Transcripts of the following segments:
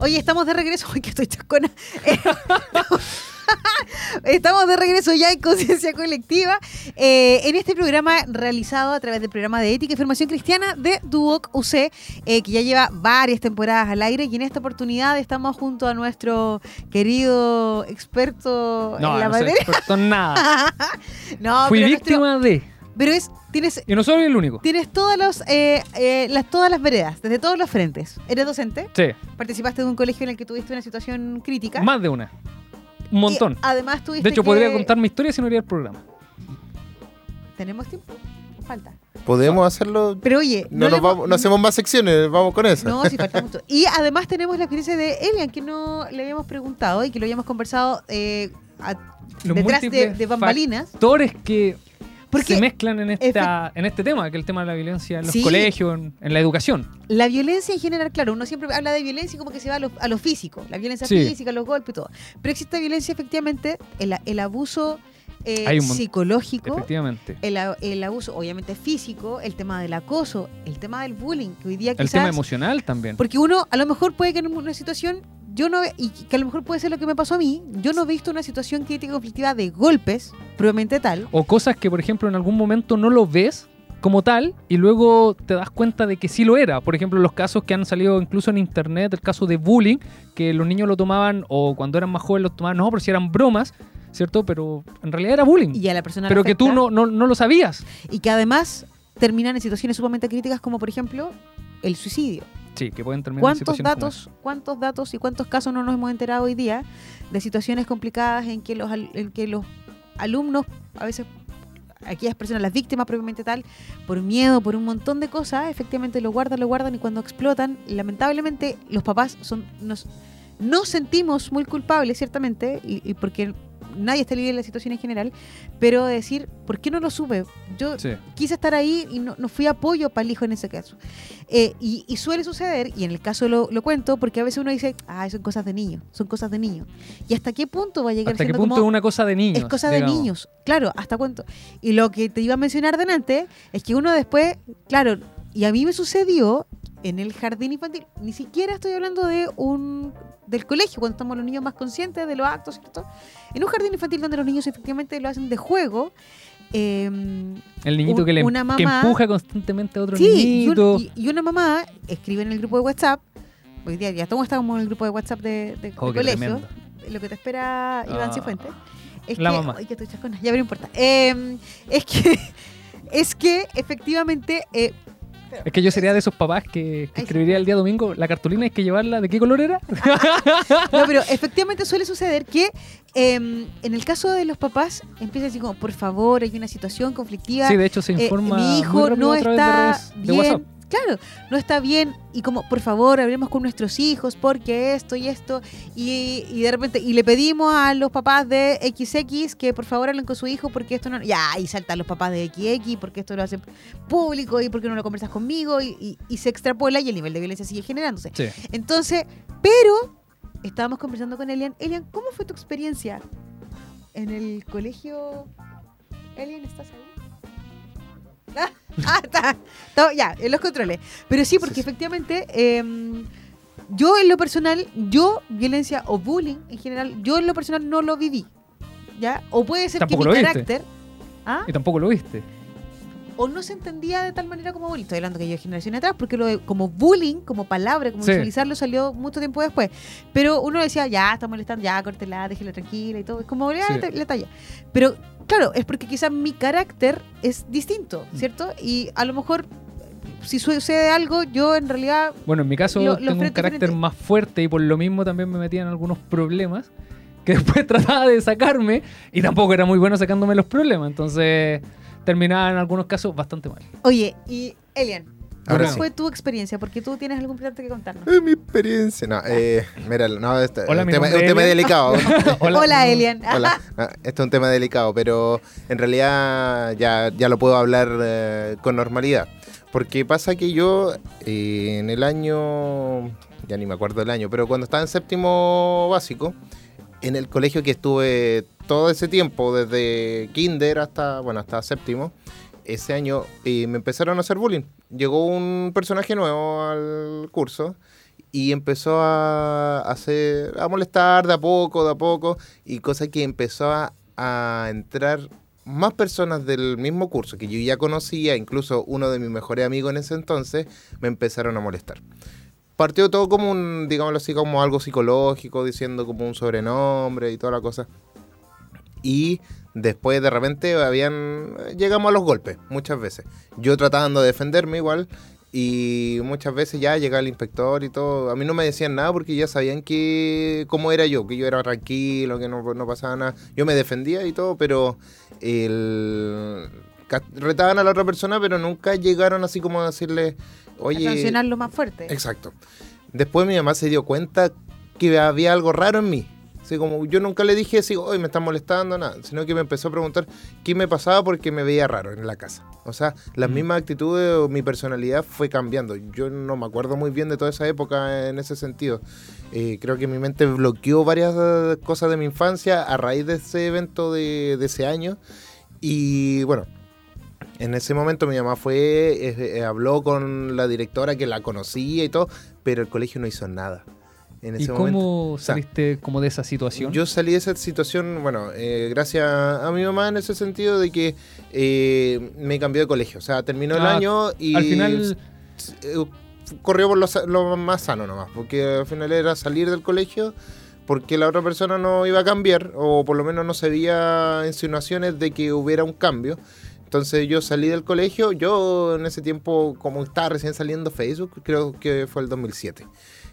Oye, estamos de regreso. Ay, que estoy chascona. Eh, estamos de regreso ya en Conciencia Colectiva, eh, en este programa realizado a través del programa de Ética y Formación Cristiana de Duoc UC, eh, que ya lleva varias temporadas al aire y en esta oportunidad estamos junto a nuestro querido experto No, en la no soy materia. experto en nada. no, Fui nuestro- víctima de. Pero es, tienes, Y no soy el único. tienes todas, los, eh, eh, las, todas las veredas, desde todos los frentes. Eres docente, Sí, participaste de un colegio en el que tuviste una situación crítica. más de una. Un montón. Y además tuviste De hecho, que- podría contar mi historia si no haría el programa. ¿Tenemos tiempo? Falta. ¿Podemos hacerlo? Pero oye, No, le nos hemos- vamos, no hacemos más secciones, vamos con eso. No, sí falta mucho. Y además tenemos la experiencia de Elian, que no le habíamos preguntado y que lo habíamos conversado eh, a- detrás de, de bambalinas. Factores que Porque se mezclan en, esta, en este tema, que es el tema de la violencia en los Sí. colegios, en, en la educación. la violencia en general, claro, uno siempre habla de violencia y como que se va a lo, a lo físico, la violencia Sí. física, los golpes y todo. Pero existe violencia efectivamente, el, el abuso eh, Hay un mon- psicológico. Efectivamente. El, el abuso, obviamente, físico, el tema del acoso, el tema del bullying, que hoy día El quizás... tema emocional también. Porque uno a lo mejor puede que en una situación, yo no, y que a lo mejor puede ser lo que me pasó a mí, yo no he visto una situación crítica conflictiva de golpes, probablemente tal. O cosas que, por ejemplo, en algún momento no lo ves como tal y luego te das cuenta de que sí lo era. Por ejemplo, los casos que han salido incluso en internet, el caso de bullying, que los niños lo tomaban o cuando eran más jóvenes lo tomaban, no, pero si eran bromas, ¿cierto? Pero en realidad era bullying. Y a la persona pero que tú no, no, no lo sabías. Y que además terminan en situaciones sumamente críticas como por ejemplo el suicidio. Sí, que pueden terminar en ¿Cuántos como datos, cuántos datos y cuántos casos no nos hemos enterado hoy día de situaciones complicadas en que los, en que los alumnos, a veces aquellas personas, las víctimas propiamente tal, por miedo, por un montón de cosas, efectivamente lo guardan, lo guardan y cuando explotan, lamentablemente los papás son nos, nos sentimos muy culpables, ciertamente, y, y porque nadie está libre de la situación en general, pero decir, ¿por qué no lo supe? Yo Sí. quise estar ahí y no, no fui apoyo para el hijo en ese caso. Eh, y, y suele suceder, y en el caso lo, lo cuento, porque a veces uno dice, ah, son cosas de niños, son cosas de niños. ¿Y hasta qué punto va a llegar ¿Hasta qué punto como- es una cosa de niños? es cosa de niños, claro, hasta cuánto. Y lo que te iba a mencionar delante es que uno después, claro, y a mí me sucedió en el jardín infantil, ni siquiera estoy hablando de un del colegio, cuando estamos los niños más conscientes de los actos, ¿cierto? En un jardín infantil donde los niños efectivamente lo hacen de juego. eh, El niñito Un- que, le, una que empuja constantemente a otro Sí, y, niñito. un- y- y una mamá escribe en el grupo de WhatsApp, hoy día ya todos estamos en el grupo de WhatsApp de, de- Oh, de colegio, tremendo. lo que te espera Iván Ah, Cifuentes. Es la que, mamá. ay, que estoy chascona, ya no importa. Eh, es que, es que efectivamente, eh, Es que yo sería de esos papás que, escribiría el día domingo la cartulina hay que llevarla. ¿De qué color era? no, pero efectivamente suele suceder que eh, en el caso de los papás empieza así como, por favor, hay una situación conflictiva. sí, de hecho se eh, informa. mi hijo no de está de bien. WhatsApp. Claro, no está bien y como por favor hablemos con nuestros hijos porque esto y esto y, y de repente y le pedimos a los papás de XX que por favor hablen con su hijo porque esto no ya y saltan los papás de XX porque esto lo hacen público y porque no lo conversas conmigo y, y- y se extrapola y el nivel de violencia sigue generándose. Sí. Entonces, pero estábamos conversando con Elian. Elian, ¿cómo fue tu experiencia en el colegio? Elian, ¿estás ahí? Ah, está. Está- ya, en los controles. Pero sí, porque Sí, sí. efectivamente, em, yo en lo personal, yo, violencia o bullying en general, yo en lo personal no lo viví. ¿Ya? O puede ser Tampoco que mi carácter. ¿ah? Y tampoco lo viste. o no se entendía de tal manera como bullying. Estoy hablando que yo de generación atrás, porque lo de, como bullying, como palabra, como Sí. utilizarlo, salió mucho tiempo después. Pero uno decía, ya, está molestando, ya, córtela, déjela tranquila y todo. Es como la, la talla. Pero claro, es porque quizás mi carácter es distinto, Mm. ¿cierto? Y a lo mejor, si sucede algo, yo en realidad Bueno, en mi caso Lo- lo tengo un carácter frente. más fuerte y por lo mismo también me metía en algunos problemas que después trataba de sacarme y tampoco era muy bueno sacándome los problemas. Entonces terminaba en algunos casos bastante mal. Oye, y Elian, Ahora ¿cuál sí. fue tu experiencia? Porque tú tienes algún plan que contarnos. Eh, mi experiencia. No, eh, mira, no, este, Hola, un mi tema, un es tema delicado. Hola, Elian. Hola. Ah, Este es un tema delicado, pero en realidad ya, ya lo puedo hablar eh, con normalidad. Porque pasa que yo eh, en el año, ya ni me acuerdo del año, pero cuando estaba en séptimo básico, en el colegio que estuve todo ese tiempo, desde kinder hasta, bueno, hasta séptimo, ese año eh, me empezaron a hacer bullying. Llegó un personaje nuevo al curso y empezó a hacer, a molestar de a poco, de a poco, y cosa que empezó a, a entrar más personas del mismo curso que yo ya conocía, incluso uno de mis mejores amigos en ese entonces, me empezaron a molestar. Partió todo como un, digámoslo así, como algo psicológico, diciendo como un sobrenombre y toda la cosa. Y después de repente habían llegamos a los golpes muchas veces. Yo tratando de defenderme igual y muchas veces ya llegaba el inspector y todo. A mí no me decían nada porque ya sabían que cómo era yo, que yo era tranquilo, que no, no pasaba nada. Yo me defendía y todo, pero el retaban a la otra persona, pero nunca llegaron así como a decirle, oye, a sancionarlo más fuerte. Exacto. Después mi mamá se dio cuenta que había algo raro en mí. Así como yo nunca le dije así, hoy me están molestando, nada, sino que me empezó a preguntar qué me pasaba porque me veía raro en la casa. O sea, las Mm. mismas actitudes o mi personalidad fue cambiando. Yo no me acuerdo muy bien de toda esa época en ese sentido. Eh, creo que mi mente bloqueó varias eh, cosas de mi infancia a raíz de ese evento de, de ese año. Y bueno, en ese momento mi mamá fue, eh, eh, habló con la directora que la conocía y todo, pero el colegio no hizo nada. En ¿Y ese cómo momento. saliste como de esa situación? Yo salí de esa situación, bueno, eh, gracias a mi mamá en ese sentido de que eh, me cambió de colegio. O sea, terminó el Ah, año y Al final, eh, corrió por lo, lo más sano nomás, porque al final era salir del colegio porque la otra persona no iba a cambiar, o por lo menos no se veía insinuaciones de que hubiera un cambio. Entonces yo salí del colegio, yo en ese tiempo, como estaba recién saliendo Facebook, creo que fue el 2007.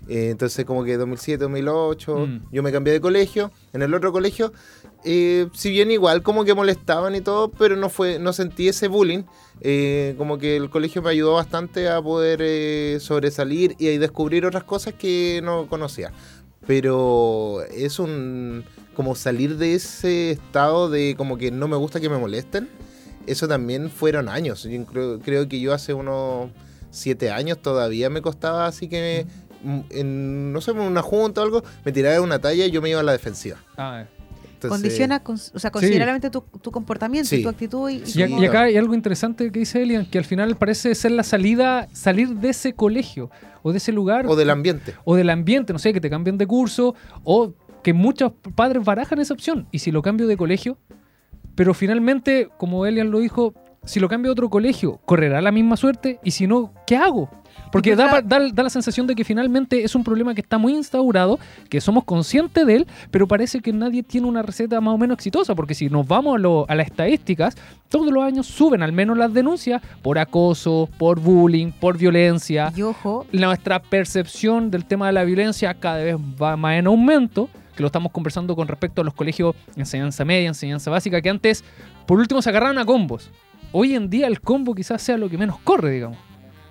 Eh, entonces como que 2007, 2008, Mm. yo me cambié de colegio, en el otro colegio, eh, si bien igual como que molestaban y todo, pero no fue, no sentí ese bullying. Eh, como que el colegio me ayudó bastante a poder eh, sobresalir y a descubrir otras cosas que no conocía. Pero es un como salir de ese estado de como que no me gusta que me molesten. Eso también fueron años. Yo creo, creo que yo hace unos siete años todavía me costaba así que mm, en, no sé, en una junta o algo, me tiraba de una talla y yo me iba a la defensiva. ah, Entonces, Condiciona, o sea, considerablemente tu, tu comportamiento y Sí. tu actitud. Y, y Sí, y acá hay algo interesante que dice Elian, que al final parece ser la salida, salir de ese colegio o de ese lugar O del ambiente. o del ambiente, no sé, que te cambien de curso o que muchos padres barajan esa opción. ¿Y si lo cambio de colegio? Pero finalmente, como Elian lo dijo, si lo cambio a otro colegio, ¿correrá la misma suerte? Y si no, ¿qué hago? Porque da, da- da la sensación de que finalmente es un problema que está muy instaurado, que somos conscientes de él, pero parece que nadie tiene una receta más o menos exitosa, porque si nos vamos a, lo- a las estadísticas, todos los años suben al menos las denuncias por acoso, por bullying, por violencia. Y ojo, Nuestra percepción del tema de la violencia cada vez va más en aumento, que lo estamos conversando con respecto a los colegios de enseñanza media, enseñanza básica, que antes, por último, se agarraban a combos. Hoy en día el combo quizás sea lo que menos corre, digamos.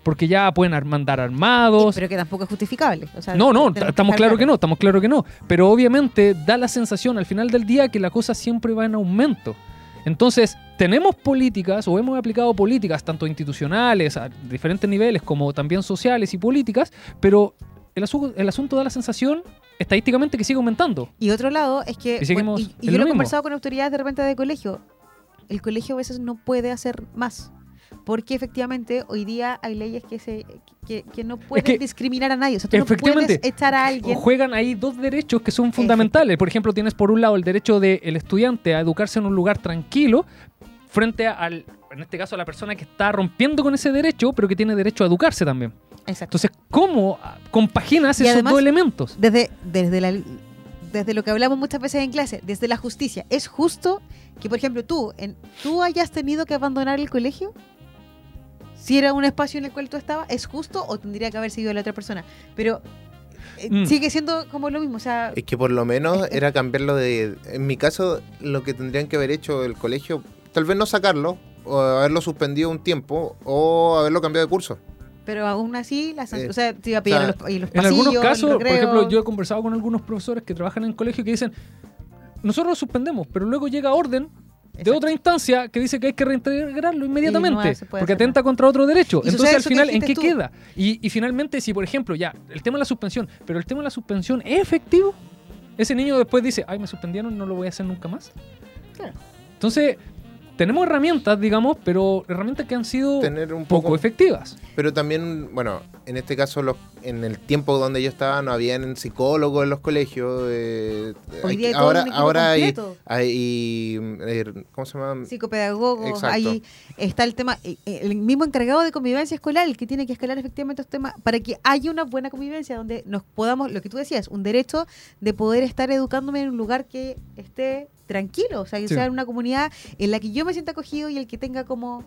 Porque ya pueden ar- mandar armados, pero que tampoco es justificable. o sea, no, no, estamos estar claro que no, estamos claro que no. Pero obviamente da la sensación al final del día que la cosa siempre va en aumento. Entonces, tenemos políticas o hemos aplicado políticas tanto institucionales a diferentes niveles como también sociales y políticas, pero el, asu- el asunto da la sensación estadísticamente que sigue aumentando. Y otro lado es que, Y bueno, y, yo lo lo he conversado con autoridades de repente de colegio, el colegio a veces no puede hacer más. Porque efectivamente hoy día hay leyes que se que, que no pueden que- discriminar a nadie. O sea, tú no Efectivamente. puedes echar a alguien. Juegan ahí dos derechos que son fundamentales. Por ejemplo, tienes por un lado el derecho del estudiante a educarse en un lugar tranquilo frente al, en este caso, a la persona que está rompiendo con ese derecho, pero que tiene derecho a educarse también. Exacto. Entonces, ¿cómo ah, compaginas Y esos además- dos elementos? Desde, desde, la, desde lo que hablamos muchas veces en clase, desde la justicia, ¿es justo que, por ejemplo, tú, en, tú hayas tenido que abandonar el colegio? Si era un espacio en el cual tú estabas, ¿es justo o tendría que haber sido la otra persona? Pero eh, Mm. sigue siendo como lo mismo. O sea, Es que por lo menos era cambiarlo de... En mi caso, lo que tendrían que haber hecho el colegio, tal vez no sacarlo, o haberlo suspendido un tiempo, o haberlo cambiado de curso. pero aún así, la san- Eh, o sea, te iba a pillar o sea, en los, en los En algunos pasillos, en casos, el por ejemplo, yo he conversado con algunos profesores que trabajan en colegio que dicen, nosotros lo suspendemos, pero luego llega orden de otra instancia que dice que hay que reintegrarlo inmediatamente, porque hacer atenta contra otro derecho. Y Entonces, al final, ¿en qué tú. queda? Y, y finalmente, si por ejemplo, ya, el tema de la suspensión, pero el tema de la suspensión es efectivo, ese niño después dice, ay, me suspendieron, no lo voy a hacer nunca más. Claro. Entonces, tenemos herramientas, digamos, pero herramientas que han sido Tener un poco poco... efectivas. Pero también, bueno, en este caso los, en el tiempo donde yo estaba no habían psicólogos en los colegios. eh, Hoy hay- día hay ahora ahora hay, hay, eh, ¿cómo se llama? psicopedagogos, Exacto. ahí está el tema, eh, eh, el mismo encargado de convivencia escolar, el que tiene que escalar efectivamente estos temas para que haya una buena convivencia donde nos podamos, lo que tú decías, un derecho de poder estar educándome en un lugar que esté tranquilo, o sea, que Sí. sea una comunidad en la que yo me sienta acogido y el que tenga como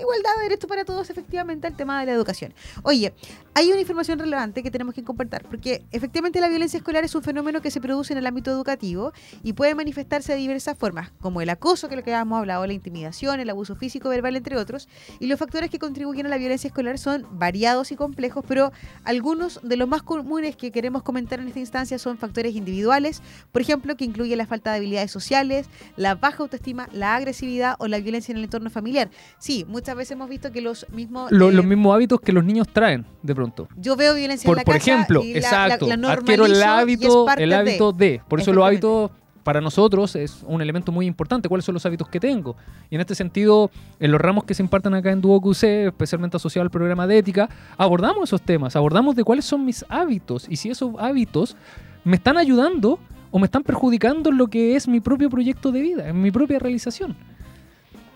igualdad de derechos para todos, efectivamente, el tema de la educación. Oye, hay una información relevante que tenemos que compartir, porque efectivamente la violencia escolar es un fenómeno que se produce en el ámbito educativo y puede manifestarse de diversas formas, como el acoso, que es lo que habíamos hablado, la intimidación, el abuso físico, verbal, entre otros. Y los factores que contribuyen a la violencia escolar son variados y complejos, pero algunos de los más comunes que queremos comentar en esta instancia son factores individuales, por ejemplo, que incluye la falta de habilidades sociales, la baja autoestima, la agresividad o la violencia en el entorno familiar. Sí, muchas veces hemos visto que los mismos... Lo- eh, los mismos hábitos que los niños traen de pronto. Yo veo violencia en Por, la por casa ejemplo, y exacto, la, la adquiero el hábito, el de. hábito de. Por eso los hábitos para nosotros es un elemento muy importante. ¿Cuáles son los hábitos que tengo? Y en este sentido, en los ramos que se imparten acá en Duo QC, especialmente asociado al programa de ética, abordamos esos temas, abordamos de cuáles son mis hábitos y si esos hábitos me están ayudando o me están perjudicando en lo que es mi propio proyecto de vida, en mi propia realización.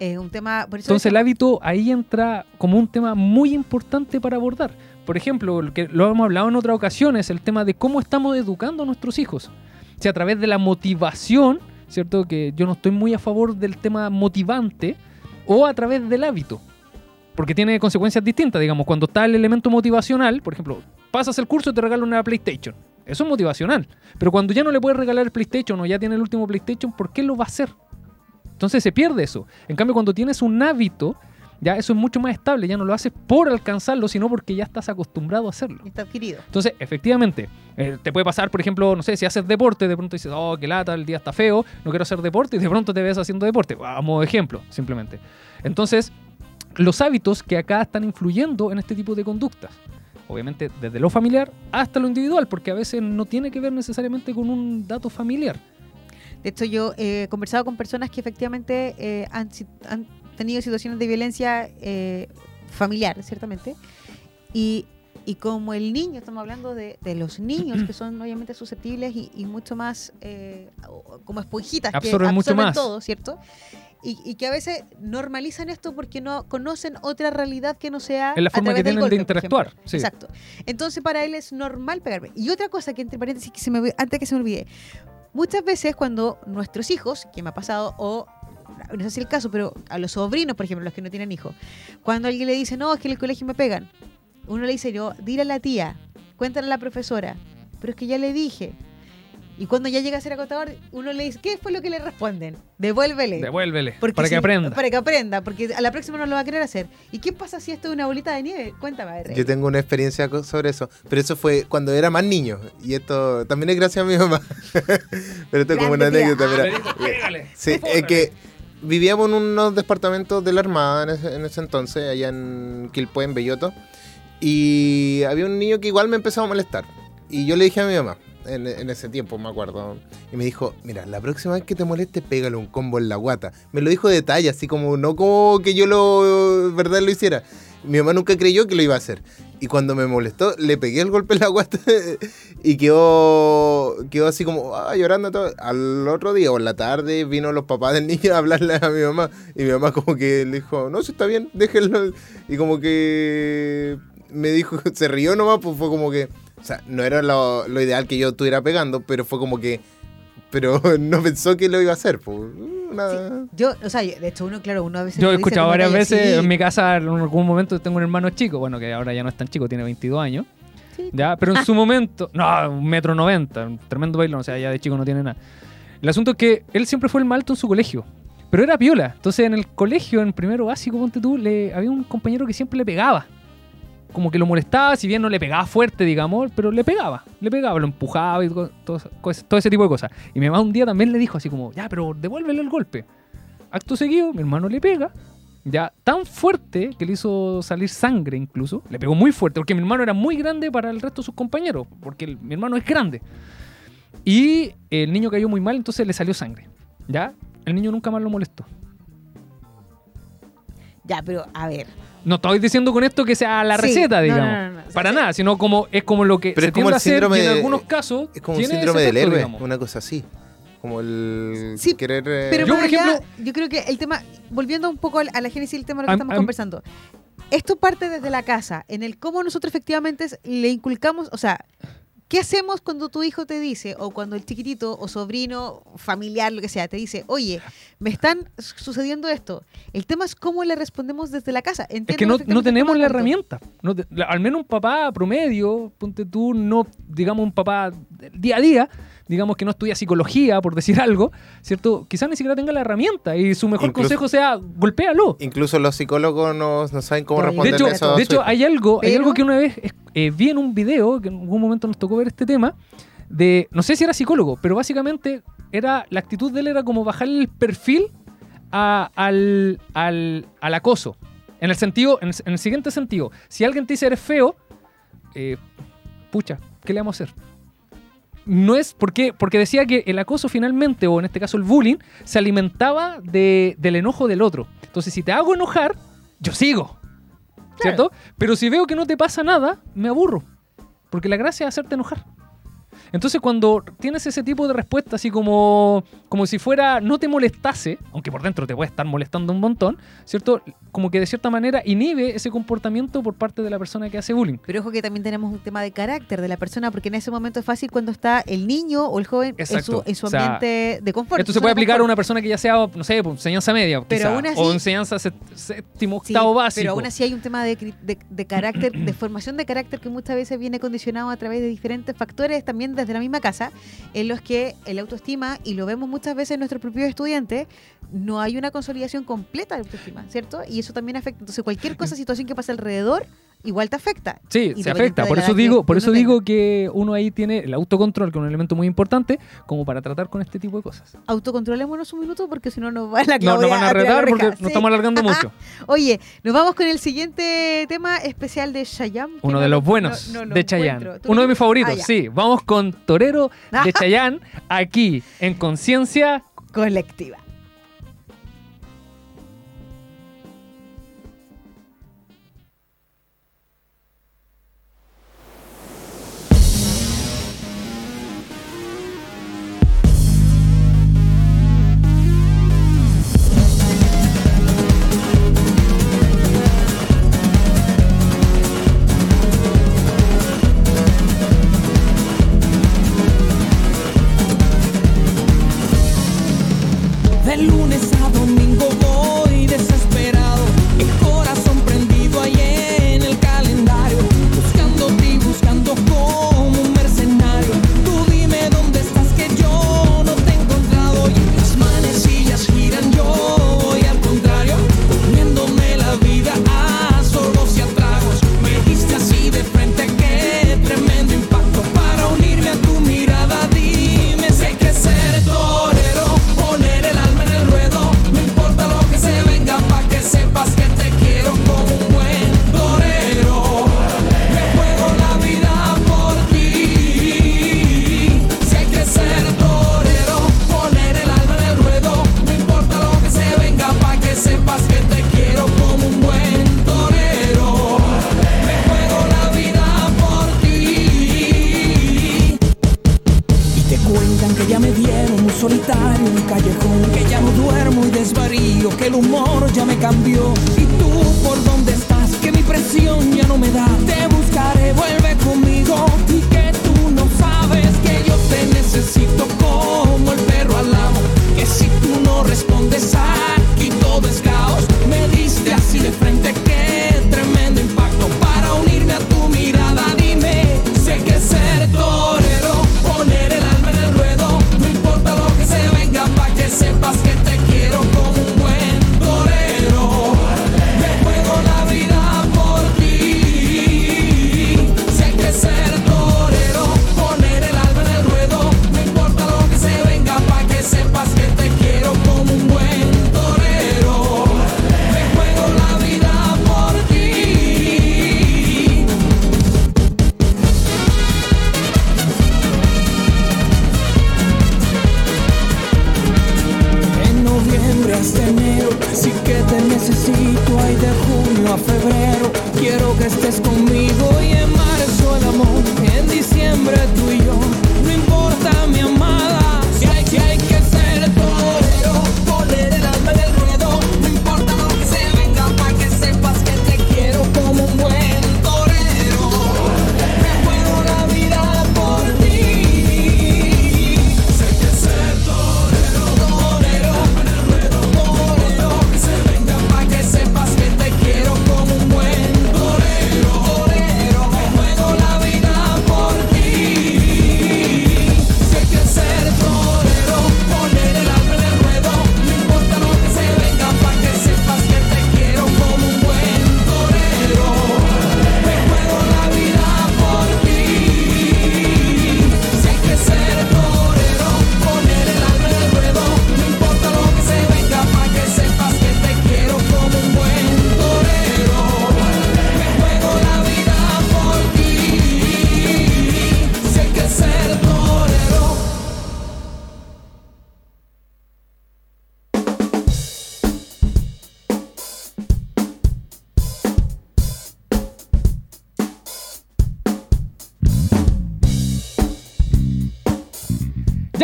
Es un tema. Por eso Entonces el hábito ahí entra como un tema muy importante para abordar. Por ejemplo, lo que lo hemos hablado en otras ocasiones, el tema de cómo estamos educando a nuestros hijos. Si a través de la motivación, ¿cierto? Que yo no estoy muy a favor del tema motivante, o a través del hábito. Porque tiene consecuencias distintas, digamos, cuando está el elemento motivacional, por ejemplo, pasas el curso y te regalan una PlayStation. Eso es motivacional. Pero cuando ya no le puedes regalar el PlayStation o ya tiene el último PlayStation, ¿por qué lo va a hacer? Entonces se pierde eso. En cambio, cuando tienes un hábito, ya eso es mucho más estable, ya no lo haces por alcanzarlo, sino porque ya estás acostumbrado a hacerlo. Está adquirido. Entonces, efectivamente, eh, te puede pasar, por ejemplo, no sé, si haces deporte, de pronto dices, oh, qué lata, el día está feo, no quiero hacer deporte, y de pronto te ves haciendo deporte, a modo de ejemplo, simplemente. Entonces, los hábitos que acá están influyendo en este tipo de conductas. Obviamente, desde lo familiar hasta lo individual, porque a veces no tiene que ver necesariamente con un dato familiar. De hecho, yo he conversado con personas que efectivamente eh, han, han tenido situaciones de violencia eh, familiar, ciertamente. Y, y como el niño, estamos hablando de, de los niños que son obviamente susceptibles y, y mucho más eh, como esponjitas Absorben que mucho absorben más. todo, ¿cierto? Y, y que a veces normalizan esto porque no conocen otra realidad que no sea Es la a forma que través del tienen de golpe, interactuar, sí. Exacto. Entonces para él es normal pegarme. Y otra cosa que entre paréntesis que se me antes que se me olvide, muchas veces cuando nuestros hijos, que me ha pasado, o no es el caso, pero a los sobrinos, por ejemplo, los que no tienen hijos, cuando alguien le dice, no, es que en el colegio me pegan, uno le dice, yo, dile a la tía, cuéntale a la profesora, pero es que ya le dije. Y cuando ya llega a ser acotador, uno le dice, ¿qué fue lo que le responden? Devuélvele. Devuélvele, Porque para que aprenda. Para que aprenda, porque a la próxima no lo va a querer hacer. ¿Y qué pasa si esto es una bolita de nieve? Cuéntame, a ver, Yo tengo una experiencia sobre eso, pero eso fue cuando era más niño. Y esto también es gracias a mi mamá. pero esto es como una tía. anécdota. pero- Sí, es que vivíamos en unos departamentos de la Armada en ese, en ese entonces, allá en Quilpué, en Belloto. Y había un niño que igual me empezó a molestar. Y yo le dije a mi mamá, en, ese tiempo me acuerdo, y me dijo, mira, la próxima vez que te moleste, pégale un combo en la guata. Me lo dijo de detalle, así como, no como que yo lo, verdad, lo hiciera. Mi mamá nunca creyó que lo iba a hacer. Y cuando me molestó, le pegué el golpe en la guata y quedó, quedó así como ah, llorando todo. Al otro día o en la tarde vino los papás del niño a hablarle a mi mamá. Y mi mamá como que le dijo, no, si está bien, déjenlo. Y como que me dijo, se rió nomás, pues fue como que, o sea, no era lo, lo ideal que yo estuviera pegando, pero fue como que, pero no pensó que lo iba a hacer. Pues, una- Yo, o sea, de hecho, uno, claro, uno a veces. Yo he escuchado varias talla, veces, sí, en mi casa en algún momento tengo un hermano chico, bueno, que ahora ya no es tan chico, tiene 22 años, sí. ya, pero en su momento, no, un metro noventa, un tremendo bailón, o sea, ya de chico no tiene nada. El asunto es que él siempre fue el más alto en su colegio, pero era piola. Entonces en el colegio, en primero básico, ponte tú, le, había un compañero que siempre le pegaba. Como que lo molestaba, si bien no le pegaba fuerte, digamos, pero le pegaba, le pegaba, lo empujaba y todo, ese tipo de cosas. Y mi mamá un día también le dijo así como, ya, pero devuélvele el golpe. Acto seguido, mi hermano le pega, ya tan fuerte que le hizo salir sangre incluso. Le pegó muy fuerte, porque mi hermano era muy grande para el resto de sus compañeros, porque mi hermano es grande. Y el niño cayó muy mal, entonces le salió sangre. ¿Ya? El niño nunca más lo molestó. Ya, pero a ver. No estoy diciendo con esto que sea la Sí, receta, digamos. no, no, Para sí. nada, sino como es como lo que Pero se es como tiende el a hacer síndrome y en de- algunos casos Es como un síndrome del héroe, digamos. una cosa así. Como el Sí, querer... eh, Pero Yo, por allá, ejemplo- yo creo que el tema, volviendo un poco a la génesis del tema de lo que Am- estamos am- conversando, esto parte desde la casa, en el cómo nosotros efectivamente le inculcamos, o sea, ¿qué hacemos cuando tu hijo te dice, o cuando el chiquitito o sobrino, familiar, lo que sea, te dice, oye, me están sucediendo esto? El tema es cómo le respondemos desde la casa. Es Entiendo que no, no tenemos la herramienta. No te- la- al menos un papá promedio, ponte tú, no, digamos, un papá día a día, digamos que no estudia psicología, por decir algo, ¿cierto? Quizás ni siquiera tenga la herramienta y su mejor Incluso- consejo sea golpéalo. Incluso los psicólogos no, no saben cómo No, De responder hecho, eso. de hecho hay algo, hay algo que una vez eh, vi en un video, que en algún momento nos tocó ver este tema, de, no sé si era psicólogo, pero básicamente era, la actitud de él era como bajarle el perfil a- al, al, al acoso. En el sentido, en el, en el siguiente sentido, si alguien te dice eres feo, eh, pucha, ¿qué le vamos a hacer? No es porque, porque decía que el acoso finalmente, o en este caso el bullying, se alimentaba de- del enojo del otro. Entonces, si te hago enojar, yo sigo. ¿Cierto? Pero si veo que no te pasa nada, me aburro. Porque la gracia es hacerte enojar. Entonces, cuando tienes ese tipo de respuesta, así como, como si fuera no te molestase, aunque por dentro te puede estar molestando un montón, ¿cierto? Como que de cierta manera inhibe ese comportamiento por parte de la persona que hace bullying. Pero ojo que también tenemos un tema de carácter de la persona, porque en ese momento es fácil cuando está el niño o el joven en su, Exacto. en su O sea, ambiente de confort. Esto se puede aplicar a una persona que ya sea, no sé, pues, enseñanza media, Pero quizá, aún así- o enseñanza sé- séptimo, Sí, octavo básico. Pero aún así hay un tema de, de- de carácter, de formación de carácter que muchas veces viene condicionado a través de diferentes factores, también desde la misma casa, en los que el autoestima, y lo vemos muchas veces en nuestros propios estudiantes, no hay una consolidación completa de autoestima, ¿cierto? Y eso también afecta. Entonces, cualquier cosa, situación que pasa alrededor, igual te afecta. Sí, se afecta. Por eso digo, por eso tenga. digo que uno ahí tiene el autocontrol, que es un elemento muy importante, como para tratar con este tipo de cosas. Autocontrolémonos un minuto porque si no nos va la No, nos van a tirar retar porque nos sí. estamos alargando mucho. Oye, nos vamos con el siguiente tema especial de Chayanne. Uno no de lo- los buenos no- no lo de Chayanne. encuentro. ¿Tú Uno de mis favoritos, Ah, sí. Vamos con Torero de Chayanne aquí en Conciencia. Colectiva.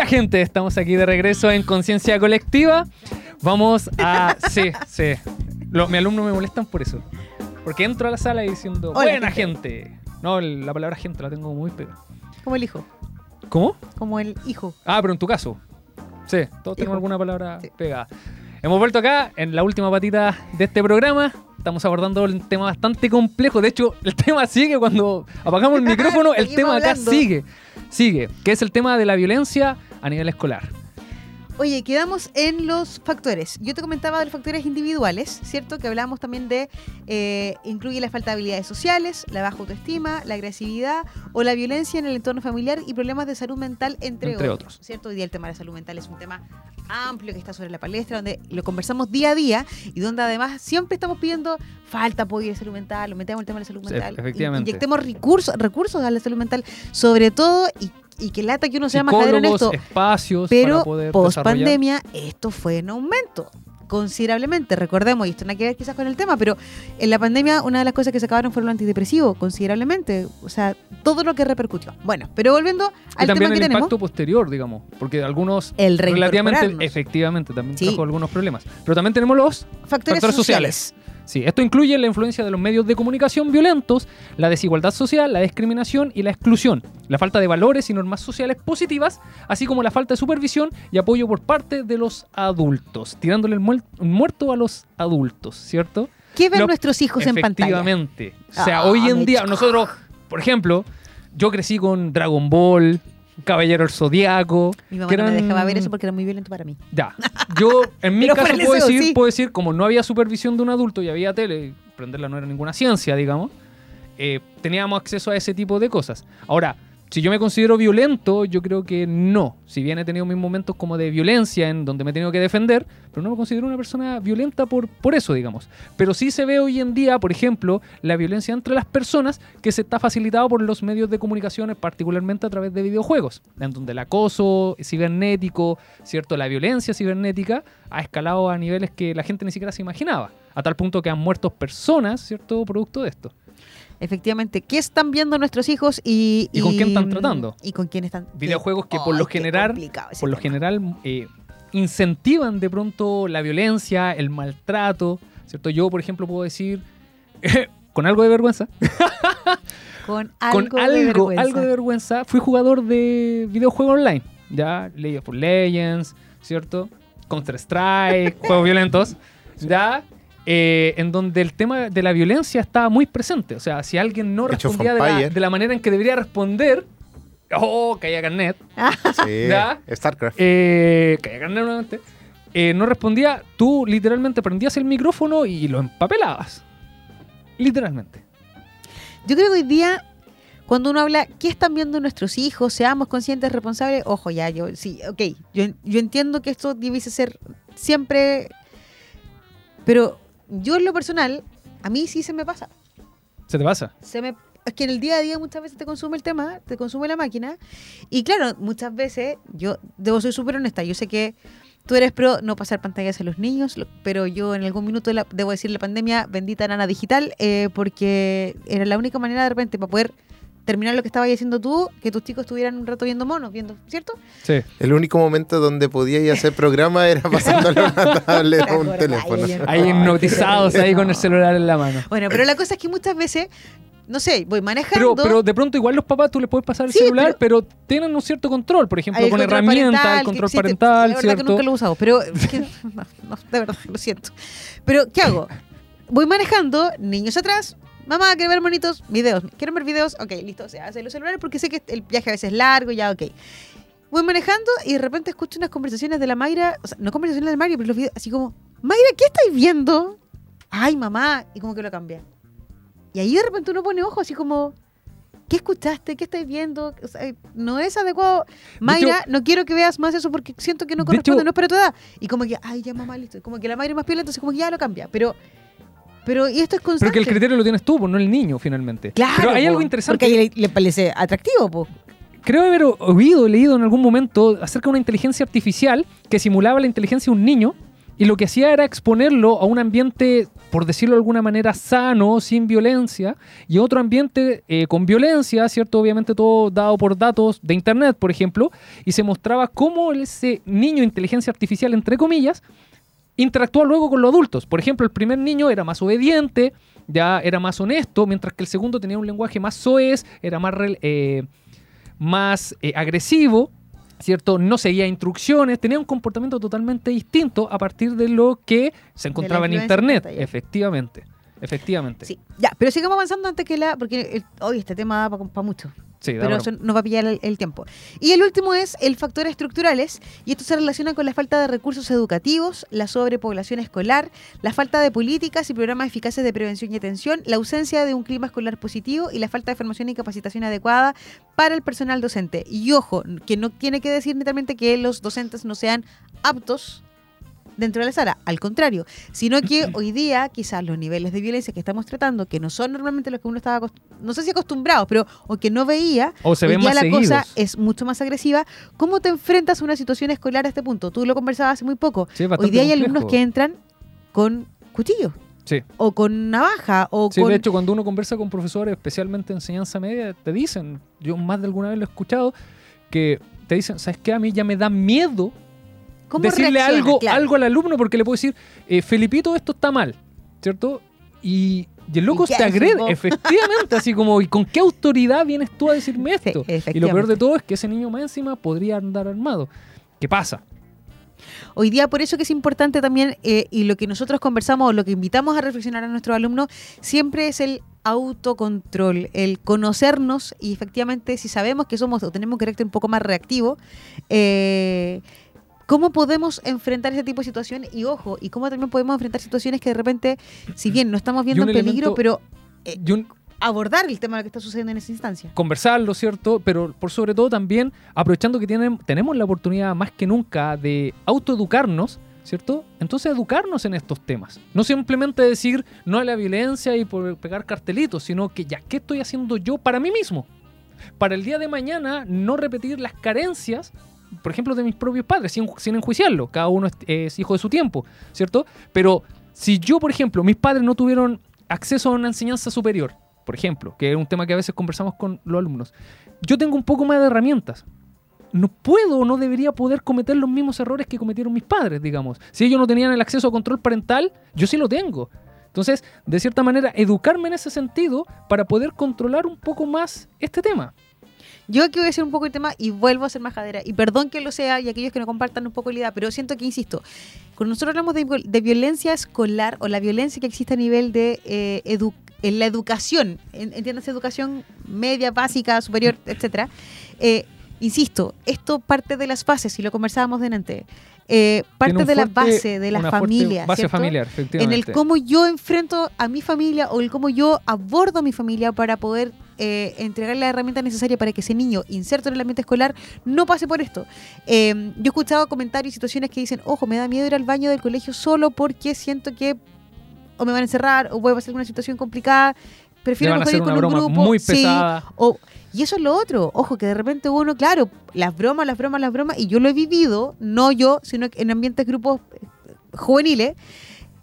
Gente, estamos aquí de regreso en Conciencia Colectiva. Vamos a... Sí, sí. Los, mis alumnos me molestan por eso. Porque entro a la sala diciendo, Hola, buena gente". gente. No, la palabra gente la tengo muy pegada. Como el hijo. ¿Cómo? Como el hijo. Ah, pero en tu caso. Sí, todos tenemos alguna palabra Sí. pegada. Hemos vuelto acá en la última patita de este programa. Estamos abordando un tema bastante complejo. De hecho, el tema sigue cuando apagamos el micrófono. el tema acá sigue. Sigue. Que es el tema de la violencia a nivel escolar. Oye, quedamos en los factores. Yo te comentaba de los factores individuales, ¿cierto? Que hablábamos también de, eh, incluye la falta de habilidades sociales, la baja autoestima, la agresividad o la violencia en el entorno familiar y problemas de salud mental, entre, Entre otros, otros. ¿Cierto? Hoy día el tema de la salud mental es un tema amplio que está sobre la palestra, donde lo conversamos día a día y donde además siempre estamos pidiendo falta apoyo de salud mental, lo metemos el tema de la salud Sí, mental, efectivamente. inyectemos recursos, recursos a la salud mental, sobre todo, y, y que lata que uno sea majadero en esto. espacios Pero post pandemia esto fue en aumento considerablemente. Recordemos, y esto no hay que ver quizás con el tema, pero en la pandemia una de las cosas que se acabaron fue lo antidepresivo, considerablemente. O sea, todo lo que repercutió. Bueno, pero volviendo Y al también tema el que tenemos, impacto posterior, digamos. Porque algunos el relativamente, efectivamente, también Sí. trajo algunos problemas. Pero también tenemos los factores, factores sociales. sociales. Sí, esto incluye la influencia de los medios de comunicación violentos, la desigualdad social, la discriminación y la exclusión, la falta de valores y normas sociales positivas, así como la falta de supervisión y apoyo por parte de los adultos, tirándole el muerto a los adultos, ¿cierto? ¿Qué ven Lo- nuestros hijos en pantalla? Efectivamente. O sea, Ah, hoy en día, nosotros, por ejemplo, yo crecí con Dragon Ball, Caballero del Zodiaco. Mi mamá que no me dejaba ver eso porque era muy violento para mí. ya. Yo, en mi caso, puedo eso, decir, sí. puedo decir, como no había supervisión de un adulto y había tele, prenderla no era ninguna ciencia, digamos, eh, teníamos acceso a ese tipo de cosas. Ahora, si yo me considero violento, yo creo que no. Si bien he tenido mis momentos como de violencia en donde me he tenido que defender, pero no me considero una persona violenta por, por eso, digamos. Pero sí se ve hoy en día, por ejemplo, la violencia entre las personas que se está facilitado por los medios de comunicación, particularmente a través de videojuegos, en donde el acoso cibernético, ¿cierto? La violencia cibernética ha escalado a niveles que la gente ni siquiera se imaginaba, a tal punto que han muerto personas, ¿cierto? Producto de esto. Efectivamente, ¿qué están viendo nuestros hijos y, ¿Y con quién están tratando? Y con quién están. Videojuegos que por lo general, por lo tema. general eh, incentivan de pronto la violencia, el maltrato, ¿cierto? Yo, por ejemplo, puedo decir, con algo de vergüenza, Con algo, con de vergüenza. algo de vergüenza, fui jugador de videojuegos online, ya, League of Legends, ¿cierto? Counter-Strike, juegos violentos, ya, eh, en donde el tema de la violencia estaba muy presente. O sea, si alguien no respondía de la, de la manera en que debería responder, oh, caía carnet, Sí, ¿Ya? StarCraft. eh, caía carnet nuevamente, eh, no respondía, tú literalmente prendías el micrófono y lo empapelabas. Literalmente. Yo creo que hoy día, cuando uno habla, ¿qué están viendo nuestros hijos? Seamos conscientes, responsables. Ojo, ya, yo, sí, ok. Yo, yo entiendo que esto debiese ser siempre. Pero yo, en lo personal, a mí sí se me pasa. ¿Se te pasa? Se me, es que en el día a día muchas veces te consume el tema, te consume la máquina. Y claro, muchas veces, yo debo ser súper honesta. Yo sé que tú eres pro no pasar pantallas a los niños, pero yo en algún minuto de la- debo decir la pandemia, bendita nana digital, eh, porque era la única manera de repente para poder terminar lo que estabas haciendo tú, que tus chicos estuvieran un rato viendo monos, viendo, ¿cierto? Sí. El único momento donde podías hacer programa era pasándole una tablet ¿Te a un teléfono. Ahí hipnotizados ahí con el celular en la mano. Bueno, pero la cosa es que muchas veces, no sé, voy Pero, manejando. pero de pronto igual los papás tú les puedes pasar el Sí, celular, pero, tienen un cierto control, por ejemplo, con herramientas, parental, el control existe. parental, La verdad ¿cierto? que nunca lo he usado, pero que, no, no, de verdad, lo siento. Pero, ¿qué hago? Voy manejando, niños atrás, mamá, quiero ver monitos, videos. ¿Quieren ver videos? Ok, listo, se hace los celulares porque sé que el viaje a veces es largo, ya, ok. Voy manejando y de repente escucho unas conversaciones de la Mayra, o sea, no conversaciones de Mayra, pero los videos, así como, Mayra, ¿qué estáis viendo? Ay, mamá, y como que lo cambia. Y ahí de repente uno pone ojo, así como, ¿qué escuchaste? ¿Qué estáis viendo? O sea, no es adecuado. Mayra, no quiero que veas más eso porque siento que no de corresponde, hecho- no es para tu edad. Y como que, ay, ya mamá, listo. Como que la Mayra es más piola, entonces como que ya lo cambia. Pero, pero y esto es constante. Pero que el criterio lo tienes tú, pues no el niño, finalmente. Claro, Pero hay po, algo interesante. Porque ahí le, le parece atractivo, pues. Creo haber oído, leído en algún momento acerca de una inteligencia artificial que simulaba la inteligencia de un niño y lo que hacía era exponerlo a un ambiente por decirlo de alguna manera, sano, sin violencia, y otro ambiente eh, con violencia, ¿cierto? Obviamente todo dado por datos de Internet, por ejemplo, y se mostraba cómo ese niño inteligencia artificial, entre comillas, interactúa luego con los adultos. Por ejemplo, el primer niño era más obediente, ya era más honesto, mientras que el segundo tenía un lenguaje más soez, era más, eh, más eh, agresivo, ¿cierto? No seguía instrucciones, tenía un comportamiento totalmente distinto a partir de lo que se encontraba en Internet. Efectivamente, efectivamente. Sí, ya, pero sigamos avanzando antes que la. Porque hoy este tema da para mucho. Sí, pero para- eso nos va a pillar el, el tiempo. Y el último es el factor estructurales, y esto se relaciona con la falta de recursos educativos, la sobrepoblación escolar, la falta de políticas y programas eficaces de prevención y atención, la ausencia de un clima escolar positivo y la falta de formación y capacitación adecuada para el personal docente. Y ojo, que no tiene que decir netamente que los docentes no sean aptos dentro de la sala, al contrario, sino que hoy día quizás los niveles de violencia que estamos tratando, que no son normalmente los que uno estaba, no sé si acostumbrado, pero o que no veía, O se ven más la seguidos. cosa es mucho más agresiva. ¿Cómo te enfrentas a una situación escolar a este punto? Tú lo conversabas hace muy poco. Sí, Hoy día hay complejo. alumnos que entran con cuchillo Sí. o con navaja o Sí, con de hecho, cuando uno conversa con profesores, especialmente enseñanza media, te dicen, yo más de alguna vez lo he escuchado, que te dicen, ¿sabes qué? A mí ya me da miedo ¿Cómo decirle reacciona? algo, Claro. algo al alumno porque le puedo decir, eh, Felipito, esto está mal, ¿cierto? Y, y el loco ¿Y qué te agrede, efectivamente, así como, ¿y con qué autoridad vienes tú a decirme Sí, esto? y lo peor de todo es que ese niño más encima podría andar armado. ¿Qué pasa? Hoy día por eso que es importante también, eh, y lo que nosotros conversamos, o lo que invitamos a reflexionar a nuestros alumnos, siempre es el autocontrol, el conocernos y efectivamente si sabemos que somos o tenemos un carácter un poco más reactivo, eh, ¿cómo podemos enfrentar ese tipo de situaciones? Y ojo, y cómo también podemos enfrentar situaciones que de repente, si bien no estamos viendo en peligro, elemento- pero eh, Y un- abordar el tema de lo que está sucediendo en esa instancia. conversarlo, ¿cierto? Pero por sobre todo también aprovechando que tienen, tenemos la oportunidad más que nunca de autoeducarnos, ¿cierto? Entonces educarnos en estos temas. No simplemente decir no a la violencia y por pegar cartelitos, sino que ya, ¿qué estoy haciendo yo para mí mismo? Para el día de mañana no repetir las carencias, por ejemplo, de mis propios padres, sin, sin enjuiciarlo. Cada uno es, es hijo de su tiempo, ¿cierto? Pero si yo, por ejemplo, mis padres no tuvieron acceso a una enseñanza superior, por ejemplo, que es un tema que a veces conversamos con los alumnos, yo tengo un poco más de herramientas. No puedo no debería poder cometer los mismos errores que cometieron mis padres, digamos. Si ellos no tenían el acceso a control parental, yo sí lo tengo. Entonces, de cierta manera, educarme en ese sentido para poder controlar un poco más este tema. Yo aquí voy a decir un poco el tema y vuelvo a ser majadera. Y perdón que lo sea y aquellos que no compartan un poco la idea, pero siento que, insisto, cuando nosotros hablamos de, de violencia escolar o la violencia que existe a nivel de eh, edu- en la educación, en- entiéndase educación media, básica, superior, etcétera, eh, insisto, esto parte de las bases, y lo conversábamos delante, eh, parte de la fuerte- base de la familia. Base ¿cierto? familiar, en efectivamente. el cómo yo enfrento a mi familia o el cómo yo abordo a mi familia para poder eh, entregar la herramienta necesaria para que ese niño inserto en el ambiente escolar no pase por esto. Eh, yo he escuchado comentarios y situaciones que dicen, ojo, me da miedo ir al baño del colegio solo porque siento que o me van a encerrar o puede pasar alguna situación complicada. Prefiero a mejor ir con un grupo. muy Sí, o, y eso es lo otro. Ojo, que de repente uno, claro, las bromas, las bromas, las bromas, y yo lo he vivido, no yo, sino en ambientes, grupos eh, juveniles.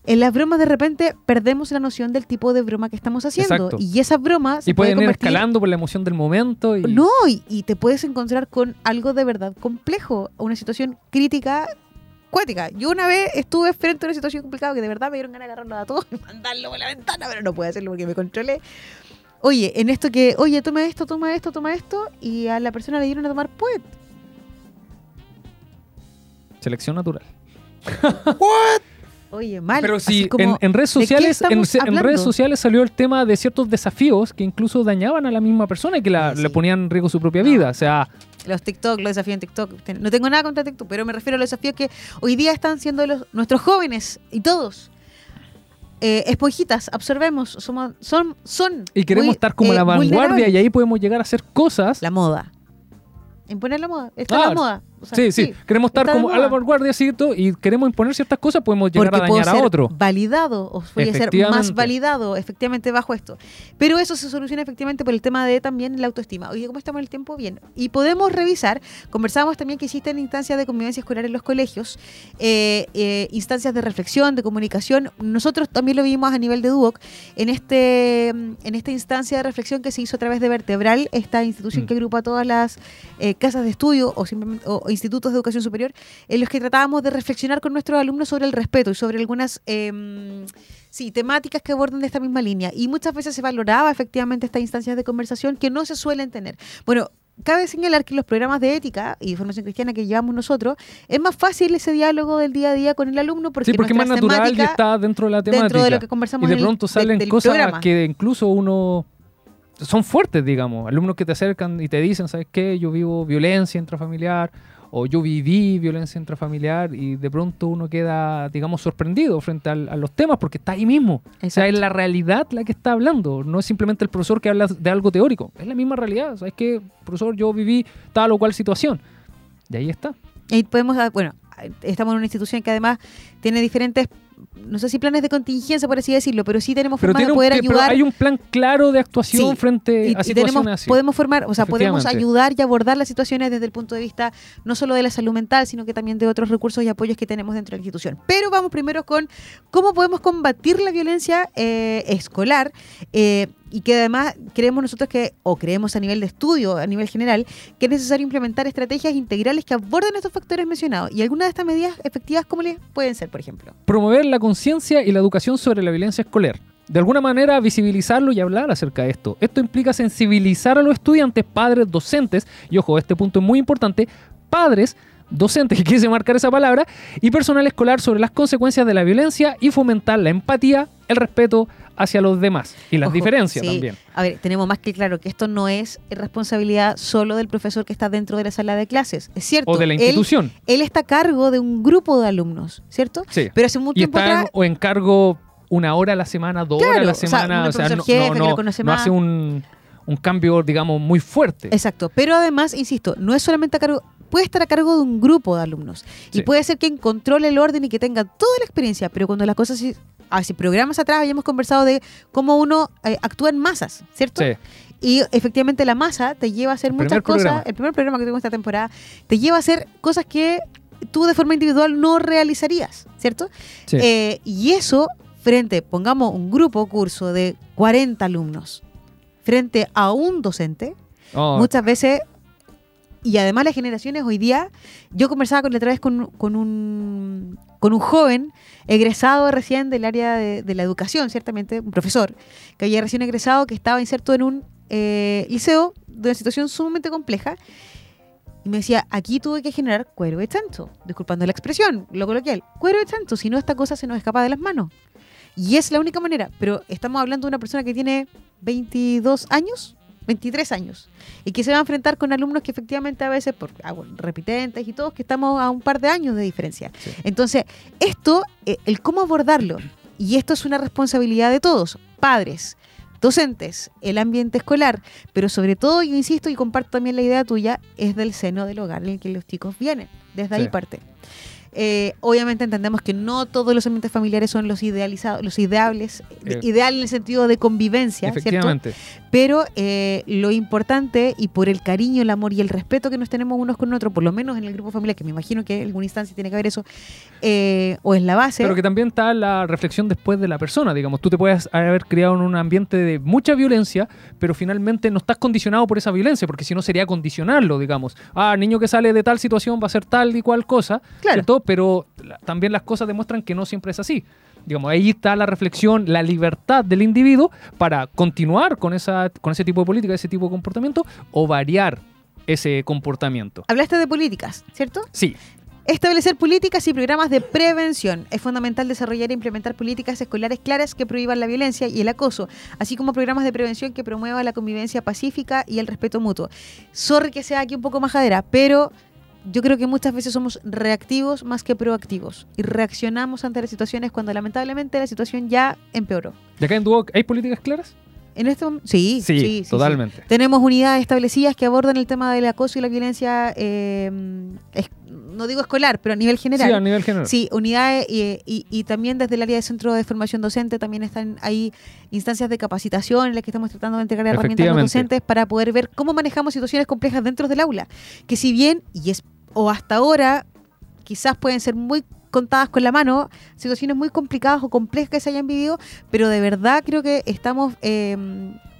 En las bromas de repente perdemos la noción del tipo de broma que estamos haciendo. Exacto. Y esas bromas se Y pueden ir escalando por la emoción del momento. Y... No, y, y te puedes encontrar con algo de verdad complejo, una situación crítica, cuática. Yo una vez estuve frente a una situación complicada que de verdad me dieron ganas de agarrarlo a todos y mandarlo por la ventana, pero no pude hacerlo porque me controlé. Oye, en esto que, oye, toma esto, toma esto, toma esto, y a la persona le dieron a tomar puet. Selección natural. Oye, mal. Pero como, en, en redes ¿de qué sociales, en, redes sociales salió el tema de ciertos desafíos que incluso dañaban a la misma persona y que la, Ah, sí. le ponían en riesgo su propia No. vida. O sea, los TikTok, los desafíos en TikTok. No tengo nada contra TikTok, pero me refiero a los desafíos que hoy día están siendo los, nuestros jóvenes y todos. Eh, esponjitas, absorbemos, somos, son, son. y queremos muy, estar como eh, la vanguardia y ahí podemos llegar a hacer cosas. La moda. Imponer la moda. Está Ah, la moda. O sea, Sí, sí, queremos estar como a la vanguardia ¿cierto? y queremos imponer ciertas cosas, podemos llegar porque a puedo dañar a ser otro. validado o voy a ser más validado efectivamente bajo esto. Pero eso se soluciona efectivamente por el tema de también la autoestima. Oye, ¿cómo estamos en el tiempo? Bien. Y podemos revisar, conversábamos también que existen instancias de convivencia escolar en los colegios, eh, eh, instancias de reflexión, de comunicación. Nosotros también lo vimos a nivel de DUOC en, este, en esta instancia de reflexión que se hizo a través de Vertebral, esta institución Mm. que agrupa todas las eh, casas de estudio o, simplemente, o institutos de educación superior, en los que tratábamos de reflexionar con nuestros alumnos sobre el respeto y sobre algunas em, sí, temáticas que abordan de esta misma línea. Y muchas veces se valoraba efectivamente estas instancias de conversación que no se suelen tener. Bueno, cabe señalar que los programas de ética y de formación cristiana que llevamos nosotros, es más fácil ese diálogo del día a día con el alumno porque, Sí, porque es más natural y está dentro de la temática. dentro de lo que conversamos y de en el- pronto de- salen cosas programa. que incluso uno son fuertes, digamos. Alumnos que te acercan y te dicen, ¿sabes qué? Yo vivo violencia intrafamiliar o yo viví violencia intrafamiliar y de pronto uno queda, digamos, sorprendido frente al- a los temas porque está ahí mismo. O sea, es la realidad la que está hablando, no es simplemente el profesor que habla de algo teórico, es la misma realidad. ¿Sabes qué? Profesor, yo viví tal o cual situación. Y ahí está. Y podemos, dar- bueno, estamos en una institución que además tiene diferentes, no sé si planes de contingencia, por así decirlo, pero sí tenemos formas de un- poder pero ayudar. hay un plan claro de actuación Sí, frente y, a situaciones tenemos, así. podemos formar, o sea, podemos ayudar y abordar las situaciones desde el punto de vista no solo de la salud mental, sino que también de otros recursos y apoyos que tenemos dentro de la institución. Pero vamos primero con cómo podemos combatir la violencia eh, escolar eh, y que además creemos nosotros que, o creemos a nivel de estudio, a nivel general, que es necesario implementar estrategias integrales que aborden estos factores mencionados. Y algunas de estas medidas efectivas, ¿cómo les pueden ser, por ejemplo? promover la conciencia y la educación sobre la violencia escolar. De alguna manera visibilizarlo y hablar acerca de esto. Esto implica sensibilizar a los estudiantes, padres, docentes, y ojo, este punto es muy importante, padres, docentes, que quise marcar esa palabra, y personal escolar sobre las consecuencias de la violencia y fomentar la empatía, el respeto hacia los demás y las Ojo, diferencias sí. también. A ver, tenemos más que claro que esto no es responsabilidad solo del profesor que está dentro de la sala de clases. Es cierto. O de la institución. Él, está a cargo de un grupo de alumnos, ¿cierto? Sí. Pero hace mucho Y tiempo está en, atrás. o en cargo una hora a la semana, dos Claro, horas a la o sea, semana. O sea, no, jefe no- no- no hace un, un cambio, digamos, muy fuerte. Exacto. Pero además, insisto, no es solamente a cargo. Puede estar a cargo de un grupo de alumnos. Y puede ser quien controle el orden y que tenga toda la experiencia. Pero cuando las cosas. sí- Hace programas atrás habíamos conversado de cómo uno eh, actúa en masas, ¿cierto? Sí. Y efectivamente la masa te lleva a hacer El muchas cosas. programa. El primer programa que tengo esta temporada te lleva a hacer cosas que tú de forma individual no realizarías, ¿cierto? Sí. Eh, y eso frente, pongamos un grupo curso de 40 alumnos, frente a un docente, Oh, muchas veces, y además las generaciones hoy día, yo conversaba con la otra vez con, con un, con un joven egresado recién del área de, la educación, ciertamente, un profesor, que había recién egresado, que estaba inserto en un eh, liceo de una situación sumamente compleja. Y me decía, aquí tuve que generar cuero de chancho, disculpando la expresión, lo coloquial, cuero de chancho, si no esta cosa se nos escapa de las manos. Y es la única manera, pero estamos hablando de una persona que tiene 22 años, 23 años, y que se va a enfrentar con alumnos que efectivamente a veces, por ah, bueno, repitentes y todos, que estamos a un par de años de diferencia. Sí. Entonces, esto, eh, el cómo abordarlo, y esto es una responsabilidad de todos, padres, docentes, el ambiente escolar, pero sobre todo, yo insisto y comparto también la idea tuya, es del seno del hogar en el que los chicos vienen, desde ahí parte. Eh, obviamente entendemos que no todos los ambientes familiares son los idealizados, los ideables, Eh, ideal en el sentido de convivencia, ¿cierto? Efectivamente. Pero eh, lo importante y por el cariño, el amor y el respeto que nos tenemos unos con otros, por lo menos en el grupo familiar, que me imagino que en alguna instancia tiene que haber eso, o es la base. Pero que también está la reflexión después de la persona, digamos. Tú te puedes haber criado en un ambiente de mucha violencia, pero finalmente no estás condicionado por esa violencia, porque si no sería condicionarlo, digamos. Ah, niño que sale de tal situación va a ser tal y cual cosa, Claro. ¿cierto? Pero también las cosas demuestran que no siempre es así. Digamos, ahí está la reflexión, la libertad del individuo para continuar con, esa, con ese tipo de política, ese tipo de comportamiento, o variar ese comportamiento. Hablaste de políticas, ¿cierto? Sí, Establecer políticas y programas de prevención. Es fundamental desarrollar e implementar políticas escolares claras que prohíban la violencia y el acoso, así como programas de prevención que promuevan la convivencia pacífica y el respeto mutuo. Sorry que sea aquí un poco majadera, pero yo creo que muchas veces somos reactivos más que proactivos y reaccionamos ante las situaciones cuando lamentablemente la situación ya empeoró. de acá en Duoc, ¿hay políticas claras? En este sí, Sí, sí, totalmente. sí. Tenemos unidades establecidas que abordan el tema del acoso y la violencia, eh, es- no digo escolar, pero a nivel general. Sí, a nivel general. Sí, unidades y, y- y también desde el área de centro de formación docente también están ahí instancias de capacitación en las que estamos tratando de entregar herramientas a los docentes para poder ver cómo manejamos situaciones complejas dentro del aula. Que si bien, y es, o hasta ahora, quizás pueden ser muy contadas con la mano, situaciones muy complicadas o complejas que se hayan vivido, pero de verdad creo que estamos eh,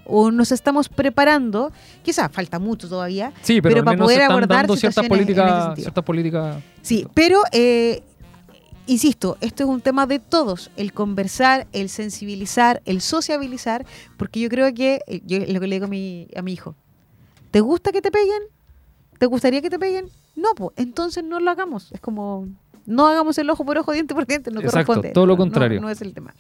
o nos estamos preparando, quizás falta mucho todavía, Sí, pero, para poder abordar dando ciertas políticas, sentido. ciertas políticas. Sí, pero eh, insisto, esto es un tema de todos, el conversar, el sensibilizar, el sociabilizar, porque yo creo que, eh, yo lo que le digo a mi, a mi hijo, ¿te gusta que te peguen? ¿Te gustaría que te peguen? No, pues entonces no lo hagamos. Es como, no hagamos el ojo por ojo, diente por diente, no Exacto, corresponde. todo lo no, contrario. No, es el tema.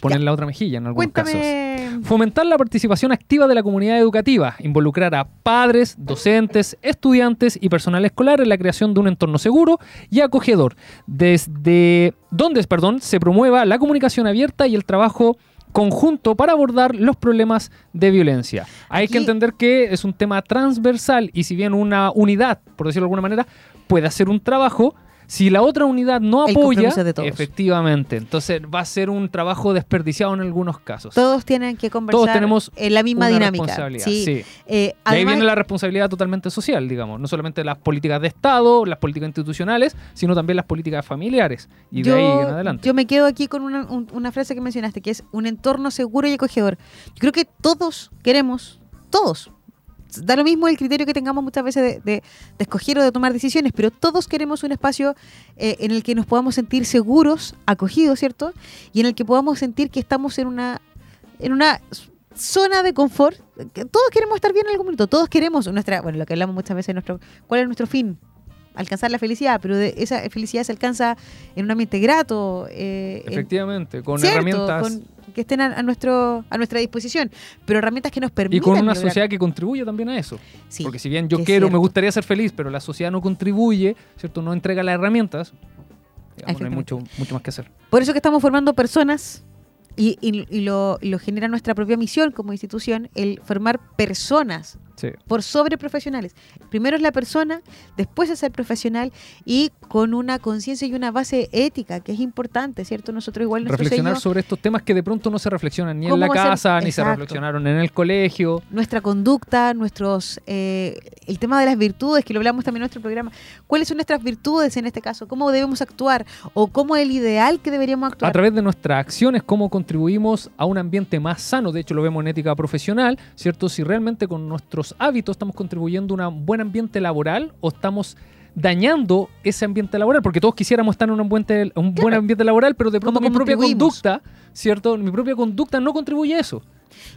Poner la otra mejilla en algunos casos. Cuéntame. Fomentar la participación activa de la comunidad educativa, involucrar a padres, docentes, estudiantes y personal escolar en la creación de un entorno seguro y acogedor, desde donde, perdón, se promueva la comunicación abierta y el trabajo conjunto para abordar los problemas de violencia. Hay que entender que es un tema transversal y si bien una unidad, por decirlo de alguna manera, puede hacer un trabajo, si la otra unidad no El apoya, de todos. efectivamente, entonces va a ser un trabajo desperdiciado en algunos casos. Todos tienen que conversar Todos tenemos en la misma una dinámica. responsabilidad, Sí. sí. Eh, Y ahí viene la responsabilidad totalmente social, digamos. No solamente las políticas de Estado, las políticas institucionales, sino también las políticas familiares. Y de ahí en adelante. Yo me quedo aquí con una, un- una frase que mencionaste, que es un entorno seguro y acogedor. Yo creo que todos queremos, todos. Da lo mismo el criterio que tengamos muchas veces de, de- de escoger o de tomar decisiones, pero todos queremos un espacio eh, en el que nos podamos sentir seguros, acogidos, ¿cierto? Y en el que podamos sentir que estamos en una, en una zona de confort. Todos queremos estar bien en algún momento, todos queremos nuestra, bueno, lo que hablamos muchas veces, nuestro, ¿cuál es nuestro fin? Alcanzar la felicidad, pero de esa felicidad se alcanza en un ambiente grato, eh, en- Efectivamente, con ¿cierto? herramientas con- que estén a, a nuestro a nuestra disposición, pero herramientas que nos permitan y con una lograr- sociedad que contribuye también a eso. Sí, Porque si bien yo quiero, me gustaría ser feliz, pero la sociedad no contribuye, ¿cierto? No entrega las herramientas, digamos, no hay mucho, mucho más que hacer. Por eso que estamos formando personas y, y- y lo, y lo genera nuestra propia misión como institución, el formar personas Sí. por sobre profesionales. Primero es la persona, después es el profesional y con una conciencia y una base ética que es importante, ¿cierto? Nosotros igual Reflexionar sello- sobre estos temas que de pronto no se reflexionan ni en ¿Cómo la a casa, ni se reflexionaron en el colegio. nuestra conducta, nuestros eh, el tema de las virtudes, que lo hablamos también en nuestro programa. ¿Cuáles son nuestras virtudes en este caso? ¿Cómo debemos actuar? ¿O cómo el ideal que deberíamos a actuar? través de nuestras acciones, cómo contribuimos a un ambiente más sano. De hecho, lo vemos en ética profesional, ¿cierto? Si realmente con nuestros hábitos estamos contribuyendo a un buen ambiente laboral o estamos dañando ese ambiente laboral, porque todos quisiéramos estar en un buen, te- un buen ambiente laboral, pero de pronto ¿Cómo mi propia conducta, ¿cierto? Mi propia conducta no contribuye a eso.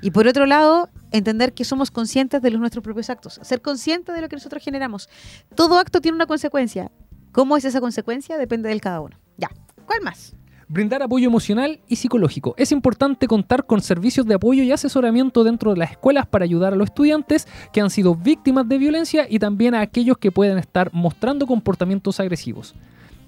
Y por otro lado, entender que somos conscientes de los, nuestros propios actos. Ser conscientes de lo que nosotros generamos. Todo acto tiene una consecuencia. ¿Cómo es esa consecuencia? Depende del cada uno. Ya. ¿Cuál más? Brindar apoyo emocional y psicológico. Es importante contar con servicios de apoyo y asesoramiento dentro de las escuelas para ayudar a los estudiantes que han sido víctimas de violencia y también a aquellos que pueden estar mostrando comportamientos agresivos.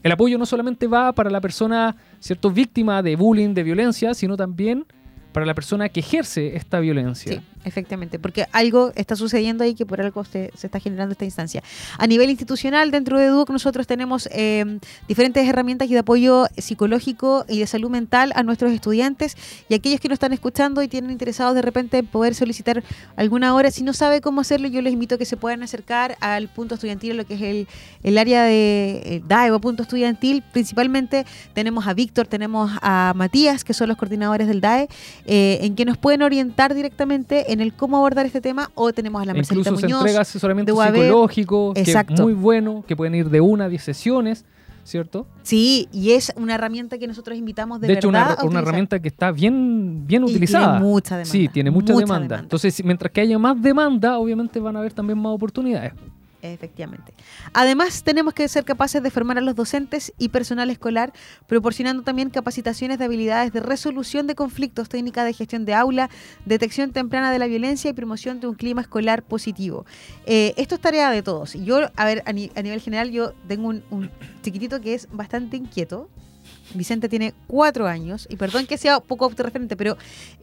El apoyo no solamente va para la persona, ¿cierto?, víctima de bullying, de violencia, sino también para la persona que ejerce esta violencia. Efectivamente, porque algo está sucediendo ahí que por algo se, se está generando esta instancia. A nivel institucional, dentro de DUOC nosotros tenemos eh, diferentes herramientas y de apoyo psicológico y de salud mental a nuestros estudiantes y aquellos que nos están escuchando y tienen interesados de repente en poder solicitar alguna hora, si no sabe cómo hacerlo, yo les invito a que se puedan acercar al punto estudiantil, lo que es el, el área de eh, DAE o punto estudiantil. Principalmente tenemos a Víctor, tenemos a Matías, que son los coordinadores del DAE, eh, en que nos pueden orientar directamente en el cómo abordar este tema, o tenemos a la Marcelita Incluso se Muñoz. entrega asesoramiento de UAB. psicológico, que es Exacto. muy bueno, que pueden ir de una a diez sesiones, ¿cierto? Sí, y es una herramienta que nosotros invitamos de, De, hecho, verdad una, a una herramienta que está bien, bien Y utilizada. tiene mucha demanda, Sí, tiene mucha, mucha demanda. demanda. Entonces, mientras que haya más demanda, obviamente van a haber también más oportunidades. Efectivamente. Además, tenemos que ser capaces de formar a los docentes y personal escolar, proporcionando también capacitaciones de habilidades de resolución de conflictos, técnicas de gestión de aula, detección temprana de la violencia y promoción de un clima escolar positivo. Eh, esto es tarea de todos. Yo, a ver, a, a nivel general, yo tengo un, un chiquitito que es bastante inquieto. Vicente tiene cuatro años, y perdón que sea poco autorreferente, pero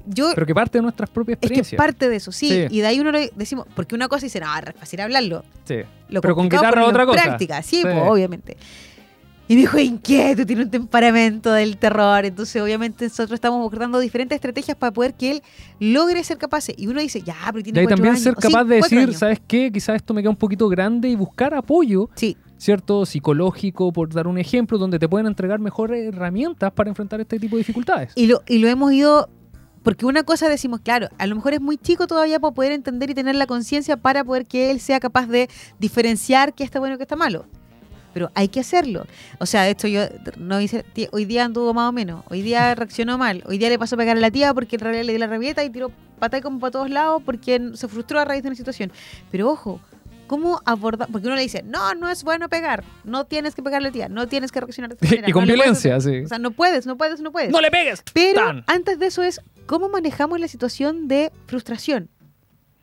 yo Pero que parte de nuestras propias es que experiencias. parte de eso, sí, Sí. y de ahí uno le decimos, porque una cosa dice, no, es fácil hablarlo, Sí. lo Pero con guitarra otra cosa. práctica, sí, Sí. pues, obviamente. Y me dijo, inquieto, tiene un temperamento del terror. Entonces, obviamente, nosotros estamos buscando diferentes estrategias para poder que él logre ser capaz. Y uno dice, ya, pero Y tiene ahí cuatro también años. ser Sí, capaz de decir, años. ¿sabes qué? Quizás esto me queda un poquito grande y buscar apoyo, Sí, ¿cierto? Psicológico, por dar un ejemplo, donde te pueden entregar mejores herramientas para enfrentar este tipo de dificultades. y lo, y lo hemos ido. Porque una cosa decimos, claro, a lo mejor es muy chico todavía para poder entender y tener la conciencia para poder que él sea capaz de diferenciar qué está bueno y qué está malo. Pero hay que hacerlo. O sea, esto yo no hice, hoy día anduvo más o menos, hoy día reaccionó mal, hoy día le pasó a pegar a la tía porque en realidad le dio la rabieta y tiró pata como para todos lados porque se frustró a raíz de una situación. Pero ojo, ¿cómo abordar? Porque uno le dice, no, no es bueno pegar, no tienes que pegarle tía, no tienes que reaccionar de esta manera, y con no le puedes violencia, hacer- sí. O sea, no puedes, no puedes, no puedes. ¡No le pegues! Pero Tan. antes de eso es cómo manejamos la situación de frustración.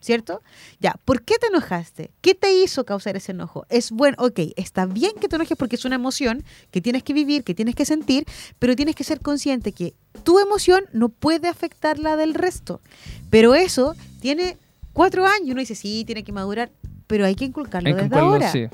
¿Cierto? Ya, ¿por qué te enojaste? ¿Qué te hizo causar ese enojo? Es bueno, ok, está bien que te enojes porque es una emoción que tienes que vivir, que tienes que sentir, pero tienes que ser consciente que tu emoción no puede afectar la del resto. Pero eso tiene cuatro años y uno dice, sí, tiene que madurar, pero hay que inculcarlo Hay desde inculcarlo, ahora. sí.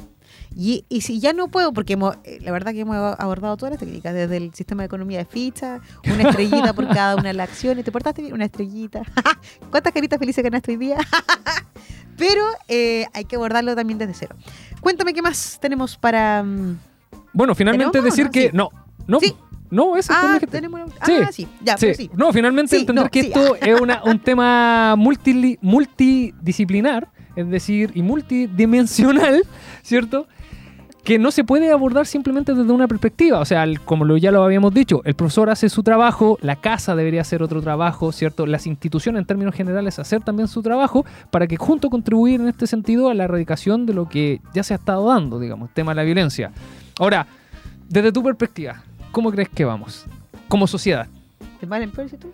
Y, y si ya no puedo, porque hemos- eh, la verdad que hemos abordado todas las técnicas, desde el sistema de economía de fichas, una estrellita por cada una de las acciones. ¿Te portaste bien? Una estrellita. ¿Cuántas caritas felices ganaste hoy día? Pero eh, hay que abordarlo también desde cero. Cuéntame qué más tenemos para... mm, Bueno, finalmente ¿Tenemos decir no? que... Sí. No, no, Sí. no, ese es Ah, que- tenemos... Sí. Ah, sí. Ya, Sí. pero sí. No, finalmente Sí, entender no, que sí. esto es una- un tema multi- multidisciplinar, es decir, y multidimensional, ¿cierto? Que no se puede abordar simplemente desde una perspectiva. O sea, como lo, ya lo habíamos dicho, el profesor hace su trabajo, la casa debería hacer otro trabajo, ¿cierto? Las instituciones en términos generales hacer también su trabajo para que junto contribuir en este sentido a la erradicación de lo que ya se ha estado dando, digamos, el tema de la violencia. Ahora, desde tu perspectiva, ¿cómo crees que vamos? Como sociedad. ¿Te peor si tú?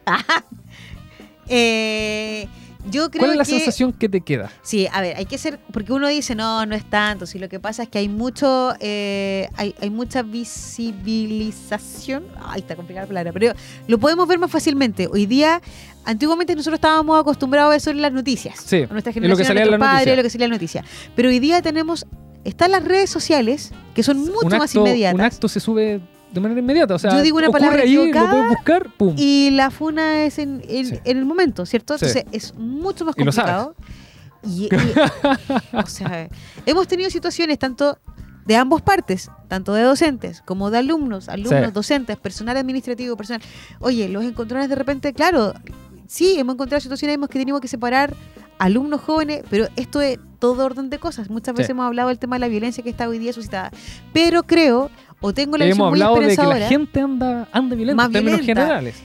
Eh, yo creo ¿Cuál es la que... sensación que te queda? Sí, a ver, hay que ser, porque uno dice, no, no es tanto, si lo que pasa es que hay mucho, eh, hay, hay mucha visibilización, ay, está complicada la palabra, pero lo podemos ver más fácilmente. Hoy día, antiguamente nosotros estábamos acostumbrados a ver solo las noticias, Sí, a nuestra y lo que generación, salía a en nuestros las padres, lo que salía en la noticia. Pero hoy día tenemos, están las redes sociales, que son mucho un más acto, inmediatas. un acto se sube de manera inmediata. O sea, Yo digo una palabra ahí, lo equivocada puedes buscar, pum. y la funa es en, en- Sí. en el momento, ¿cierto? Sí. Entonces es mucho más complicado. Y, y- o sea, hemos tenido situaciones tanto de ambas partes, tanto de docentes como de alumnos, alumnos, Sí. docentes, personal administrativo, personal. Oye, los encontrones de repente, claro, sí, hemos encontrado situaciones en que tenemos que separar alumnos jóvenes, pero esto es todo orden de cosas. Muchas Sí. veces hemos hablado del tema de la violencia que está hoy día suscitada. Pero creo, o tengo la Hemos visión muy hablado de que la gente anda, anda violenta Más en términos violenta. generales.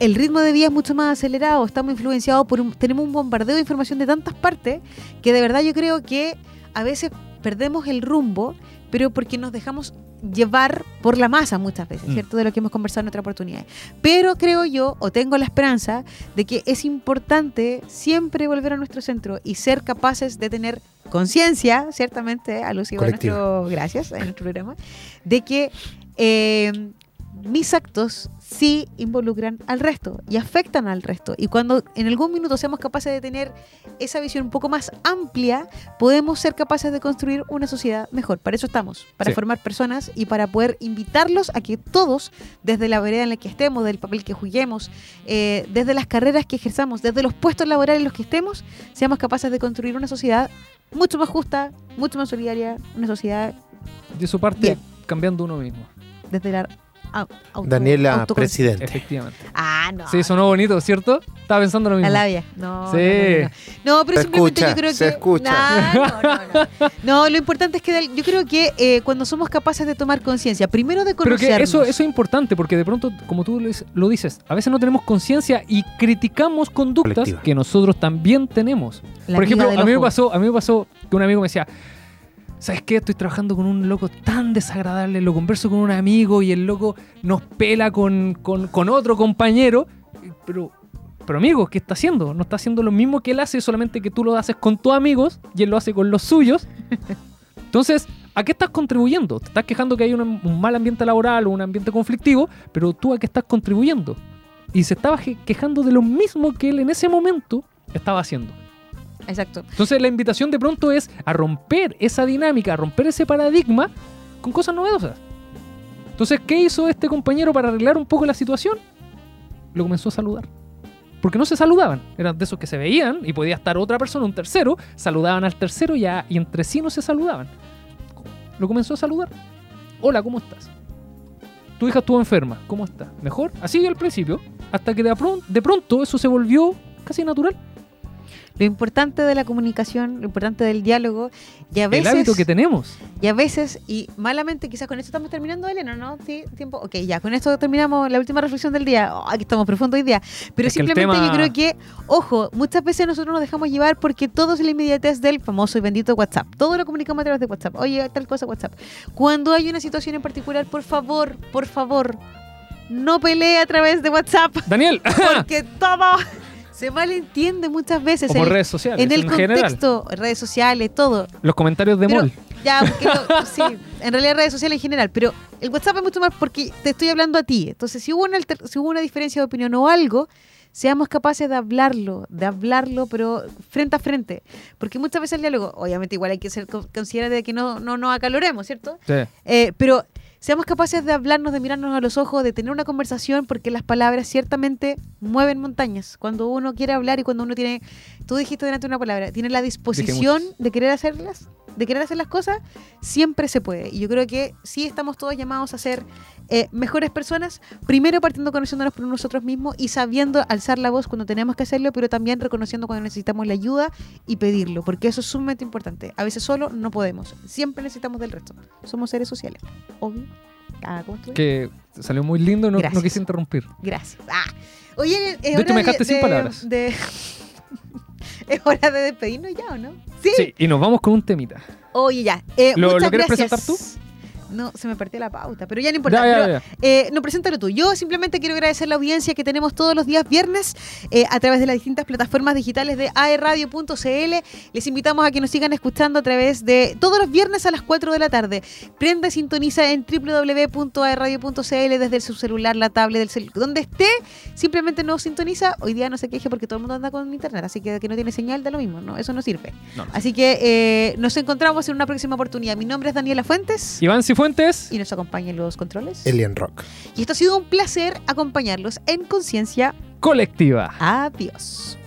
el ritmo de vida es mucho más acelerado, estamos influenciados por un, tenemos un bombardeo de información de tantas partes que de verdad yo creo que a veces perdemos el rumbo, pero porque nos dejamos llevar por la masa muchas veces, Mm. ¿cierto? De lo que hemos conversado en otras oportunidades. Pero creo yo, o tengo la esperanza, de que es importante siempre volver a nuestro centro y ser capaces de tener conciencia, ciertamente, alusivo a Colectiva. nuestro, gracias, a nuestro programa, de que eh, mis actos sí involucran al resto y afectan al resto. Y cuando en algún minuto seamos capaces de tener esa visión un poco más amplia, podemos ser capaces de construir una sociedad mejor. Para eso estamos, para Sí. formar personas y para poder invitarlos a que todos, desde la vereda en la que estemos, del papel que juguemos, eh, desde las carreras que ejerzamos, desde los puestos laborales en los que estemos, seamos capaces de construir una sociedad mucho más justa, mucho más solidaria, una sociedad De su parte, Bien. cambiando uno mismo. desde la auto- Daniela, presidente. Efectivamente. Ah, no. Sí, sonó bonito, ¿cierto? Estaba pensando lo La mismo. labia. No, Sí. no, no, no. No, pero Se simplemente escucha, yo creo se que. escucha. Nah, no, no, no. No, lo importante es que yo creo que eh, cuando somos capaces de tomar conciencia, primero de Pero conocernos. que eso, eso es importante porque de pronto, como tú lo dices- lo dices, a veces no tenemos conciencia y criticamos conductas Colectiva. que nosotros también tenemos. La Por ejemplo, a mí, me pasó, a mí me pasó que un amigo me decía, ¿sabes qué? Estoy trabajando con un loco tan desagradable, lo converso con un amigo y el loco nos pela con, con- con otro compañero, pero... Pero amigo, ¿qué está haciendo? No está haciendo lo mismo que él hace, solamente que tú lo haces con tus amigos y él lo hace con los suyos. Entonces, ¿A qué estás contribuyendo? Te estás quejando que hay un, un mal ambiente laboral o un ambiente conflictivo, pero tú a qué estás contribuyendo. Y se estaba quejando de lo mismo que él en ese momento estaba haciendo. Exacto. Entonces la invitación de pronto es a romper esa dinámica, a romper ese paradigma con cosas novedosas. Entonces, ¿qué hizo este compañero para arreglar un poco la situación? Lo comenzó a saludar. Porque no se saludaban. Eran de esos que se veían y podía estar otra persona, un tercero, saludaban al tercero ya y entre sí no se saludaban. Lo comenzó a saludar. Hola, ¿cómo estás? Tu hija estuvo enferma. ¿Cómo está? ¿Mejor? Así al principio. Hasta que de, de pronto eso se volvió casi natural. Lo importante de la comunicación, lo importante del diálogo, y a veces... El hábito que tenemos. Y a veces, y malamente, quizás con esto estamos terminando, Elena, ¿no? Sí, tiempo. Ok, ya, con esto terminamos la última reflexión del día. Oh, aquí estamos profundo hoy día. Pero Es simplemente tema- yo creo que, ojo, muchas veces nosotros nos dejamos llevar porque todo es la inmediatez del famoso y bendito WhatsApp. Todo lo comunicamos a través de WhatsApp. Oye, tal cosa, WhatsApp. Cuando hay una situación en particular, por favor, por favor, no pelee a través de WhatsApp. Daniel, Porque todo se malentiende muchas veces. o por en- redes sociales. en el contexto, redes sociales, todo. Los comentarios de Pero- mall. Ya, porque lo- sí, en realidad redes sociales en general, pero el WhatsApp es mucho más porque te estoy hablando a ti. Entonces, si hubo una, alter- si hubo una diferencia de opinión o algo, seamos capaces de hablarlo, de hablarlo, pero frente a frente. Porque muchas veces el diálogo, obviamente igual hay que ser co- considerado de que no, no nos acaloremos, ¿cierto? Sí. Eh, pero seamos capaces de hablarnos, de mirarnos a los ojos, de tener una conversación, porque las palabras ciertamente mueven montañas. Cuando uno quiere hablar y cuando uno tiene, tú dijiste delante una palabra, tiene la disposición de querer hacerlas, de querer hacer las cosas, siempre se puede. Y yo creo que sí estamos todos llamados a ser eh, mejores personas, primero partiendo conociéndonos por nosotros mismos y sabiendo alzar la voz cuando tenemos que hacerlo, pero también reconociendo cuando necesitamos la ayuda y pedirlo, porque eso es sumamente importante. A veces solo no podemos, siempre necesitamos del resto. Somos seres sociales, obvio. Ah. Que salió muy lindo, no, no quise interrumpir. Gracias. Ah. Oye, es hora hecho, me dejaste sin de- palabras. de- es hora de despedirnos ya, ¿o no? Sí. Sí, y nos vamos con un temita. Oye, ya. Eh, ¿Lo- quieres gracias. presentar tú? No, se me partió la pauta, pero ya no importa. Ya, ya, pero, ya. eh, no, preséntalo tú. Yo simplemente quiero agradecer la audiencia que tenemos todos los días viernes eh, a través de las distintas plataformas digitales de aerradio.cl. Les invitamos a que nos sigan escuchando a través de todos los viernes a las 4 de la tarde. Prenda y sintoniza en www.aerradio.cl desde su celular, la tablet, del cel donde esté. Simplemente nos sintoniza. Hoy día no se queje porque todo el mundo anda con internet, así que que no tiene señal da lo mismo, ¿no? Eso no sirve. No, no. Así que eh, nos encontramos en una próxima oportunidad. Mi nombre es Daniela Fuentes Iván Cifuentes. Y nos acompañan los controles. Alien Rock. Y esto ha sido un placer acompañarlos en conciencia. Colectiva. Adiós.